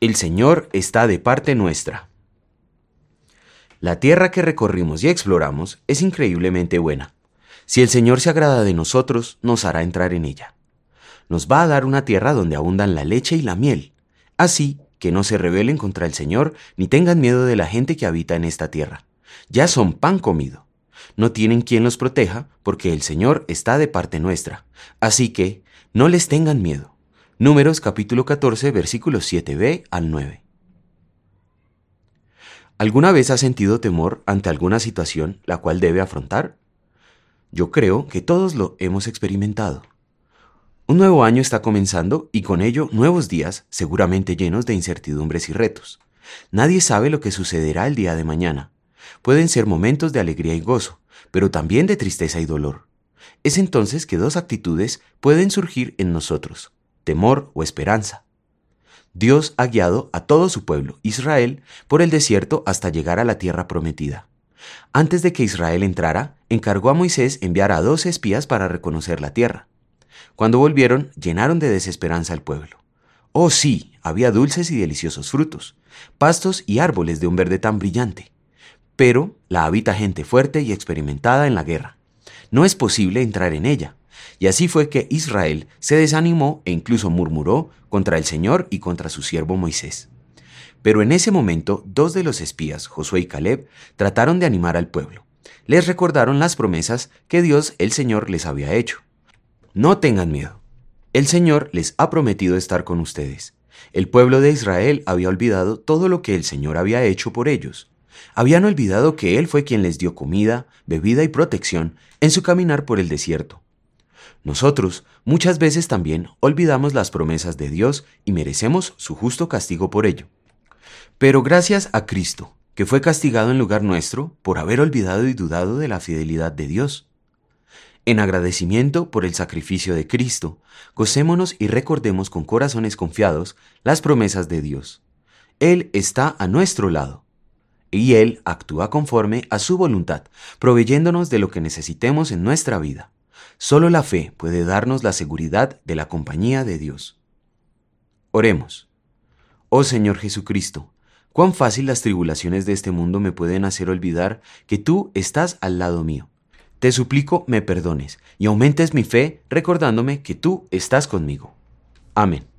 El Señor está de parte nuestra. La tierra que recorrimos y exploramos es increíblemente buena. Si el Señor se agrada de nosotros, nos hará entrar en ella. Nos va a dar una tierra donde abundan la leche y la miel. Así que no se rebelen contra el Señor ni tengan miedo de la gente que habita en esta tierra. Ya son pan comido. No tienen quien los proteja porque el Señor está de parte nuestra. Así que no les tengan miedo. Números capítulo 14 versículos 7b al 9. ¿Alguna vez has sentido temor ante alguna situación la cual debe afrontar? Yo creo que todos lo hemos experimentado. Un nuevo año está comenzando y con ello nuevos días seguramente llenos de incertidumbres y retos. Nadie sabe lo que sucederá el día de mañana. Pueden ser momentos de alegría y gozo, pero también de tristeza y dolor. Es entonces que dos actitudes pueden surgir en nosotros, temor o esperanza. Dios ha guiado a todo su pueblo, Israel, por el desierto hasta llegar a la tierra prometida. Antes de que Israel entrara, encargó a Moisés enviar a dos espías para reconocer la tierra. Cuando volvieron, llenaron de desesperanza al pueblo. Oh sí, había dulces y deliciosos frutos, pastos y árboles de un verde tan brillante. Pero la habita gente fuerte y experimentada en la guerra. No es posible entrar en ella. Y así fue que Israel se desanimó e incluso murmuró contra el Señor y contra su siervo Moisés. Pero en ese momento dos de los espías, Josué y Caleb, trataron de animar al pueblo. Les recordaron las promesas que Dios el Señor les había hecho. No tengan miedo. El Señor les ha prometido estar con ustedes. El pueblo de Israel había olvidado todo lo que el Señor había hecho por ellos. Habían olvidado que Él fue quien les dio comida, bebida y protección en su caminar por el desierto. Nosotros muchas veces también olvidamos las promesas de Dios y merecemos su justo castigo por ello. Pero gracias a Cristo, que fue castigado en lugar nuestro por haber olvidado y dudado de la fidelidad de Dios. En agradecimiento por el sacrificio de Cristo, gocémonos y recordemos con corazones confiados las promesas de Dios. Él está a nuestro lado y Él actúa conforme a su voluntad, proveyéndonos de lo que necesitemos en nuestra vida. Solo la fe puede darnos la seguridad de la compañía de Dios. Oremos. Oh Señor Jesucristo, cuán fácil las tribulaciones de este mundo me pueden hacer olvidar que tú estás al lado mío te suplico me perdones y aumentes mi fe recordándome que tú estás conmigo. Amén.